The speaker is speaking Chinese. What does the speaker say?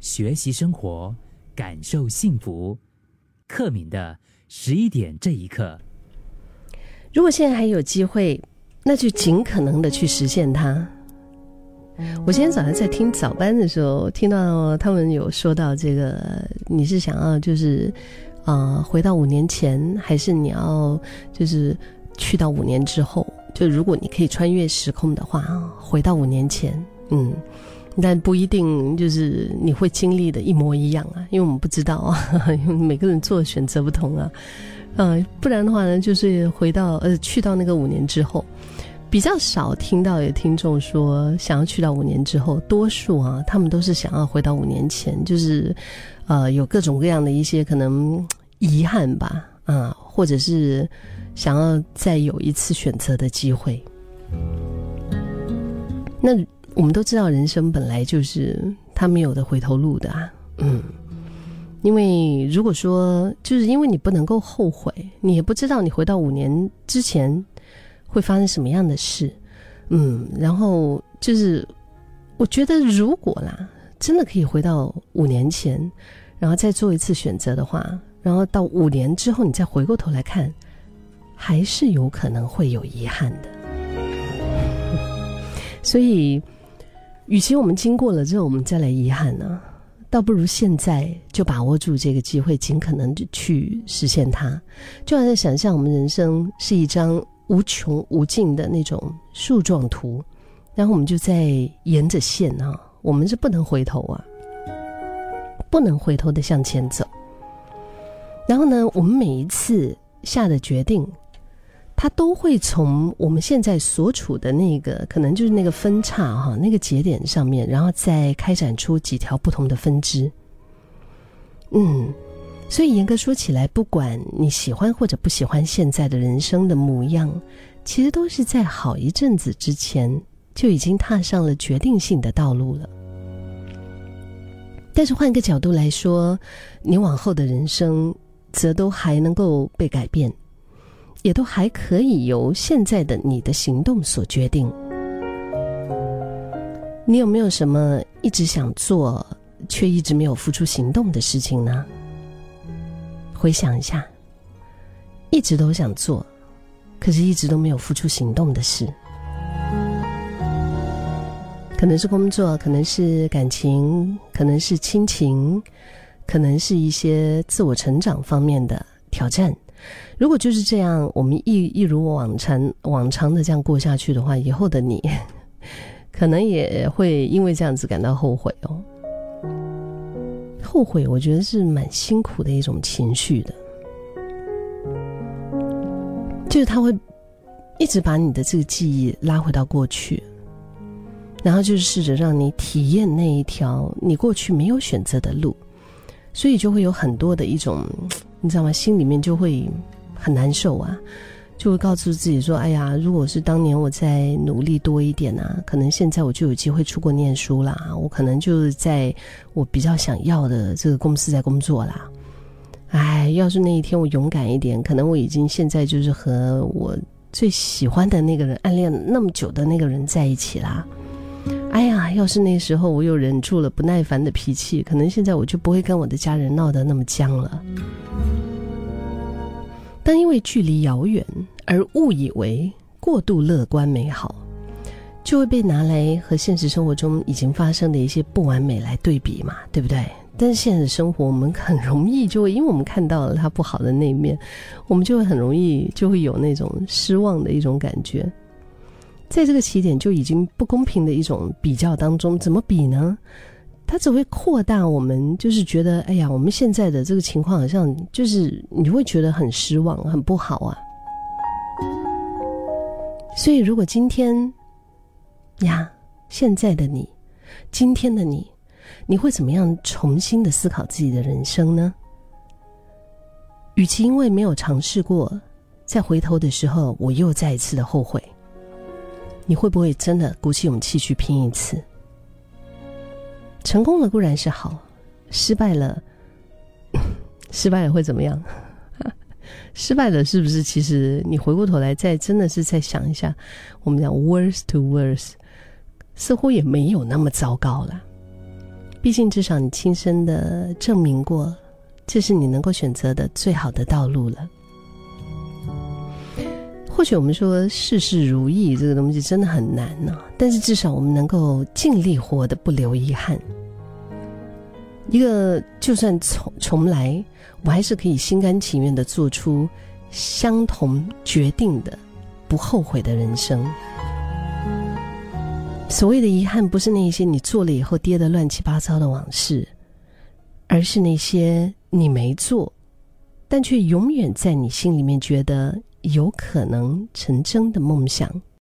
学习生活，感受幸福。克敏的十一点这一刻，如果现在还有机会，那就尽可能的去实现它。我今天早上在听早班的时候，听到他们有说到这个，你是想要就是啊回到五年前，还是你要就是去到五年之后？就如果你可以穿越时空的话，回到五年前，嗯，但不一定就是你会经历的一模一样啊，因为我们不知道啊，因为每个人做的选择不同啊，嗯，不然的话呢，就是回到呃去到那个五年之后，比较少听到有听众说想要去到五年之后，多数啊，他们都是想要回到五年前，就是呃有各种各样的一些可能遗憾吧，啊，或者是。想要再有一次选择的机会，那我们都知道，人生本来就是他没有的回头路的啊。嗯，因为如果说就是因为你不能够后悔，你也不知道你回到五年之前会发生什么样的事。嗯，然后就是我觉得，如果啦，真的可以回到五年前，然后再做一次选择的话，然后到五年之后，你再回过头来看。还是有可能会有遗憾的，所以，与其我们经过了之后我们再来遗憾呢，倒不如现在就把握住这个机会，尽可能的去实现它。就好像想象我们人生是一张无穷无尽的那种树状图，然后我们就在沿着线啊，我们是不能回头啊，不能回头的向前走。然后呢，我们每一次下的决定。它都会从我们现在所处的那个，可能就是那个分叉哈，那个节点上面，然后再开展出几条不同的分支。嗯，所以严格说起来，不管你喜欢或者不喜欢现在的人生的模样，其实都是在好一阵子之前就已经踏上了决定性的道路了。但是换个角度来说，你往后的人生，则都还能够被改变。也都还可以由现在的你的行动所决定。你有没有什么一直想做却一直没有付出行动的事情呢？回想一下，一直都想做，可是一直都没有付出行动的事，可能是工作，可能是感情，可能是亲情，可能是一些自我成长方面的挑战。如果就是这样，我们一一如往常往常的这样过下去的话，以后的你，可能也会因为这样子感到后悔哦。后悔，我觉得是蛮辛苦的一种情绪的，就是他会一直把你的这个记忆拉回到过去，然后就是试着让你体验那一条你过去没有选择的路，所以就会有很多的一种。你知道吗？心里面就会很难受啊，就会告诉自己说：“哎呀，如果是当年我再努力多一点啊，可能现在我就有机会出国念书啦，我可能就是在我比较想要的这个公司在工作啦。哎，要是那一天我勇敢一点，可能我已经现在就是和我最喜欢的那个人暗恋那么久的那个人在一起啦。哎呀，要是那时候我又忍住了不耐烦的脾气，可能现在我就不会跟我的家人闹得那么僵了。但因为距离遥远而误以为过度乐观美好，就会被拿来和现实生活中已经发生的一些不完美来对比嘛，对不对？但是现实生活我们很容易就会，因为我们看到了它不好的那一面，我们就会很容易就会有那种失望的一种感觉。在这个起点就已经不公平的一种比较当中，怎么比呢？它只会扩大我们，就是觉得，哎呀，我们现在的这个情况好像就是你会觉得很失望、很不好啊。所以，如果今天呀，现在的你，今天的你，你会怎么样重新的思考自己的人生呢？与其因为没有尝试过，再回头的时候，我又再一次的后悔。你会不会真的鼓起勇气去拼一次？成功了固然是好，失败了，失败了会怎么样？失败了是不是？其实你回过头来再真的是再想一下，我们讲 worse to worse，似乎也没有那么糟糕了。毕竟至少你亲身的证明过，这是你能够选择的最好的道路了。或许我们说事事如意这个东西真的很难呢，但是至少我们能够尽力活得不留遗憾。一个就算重重来，我还是可以心甘情愿的做出相同决定的，不后悔的人生。所谓的遗憾，不是那些你做了以后跌得乱七八糟的往事，而是那些你没做，但却永远在你心里面觉得有可能成真的梦想。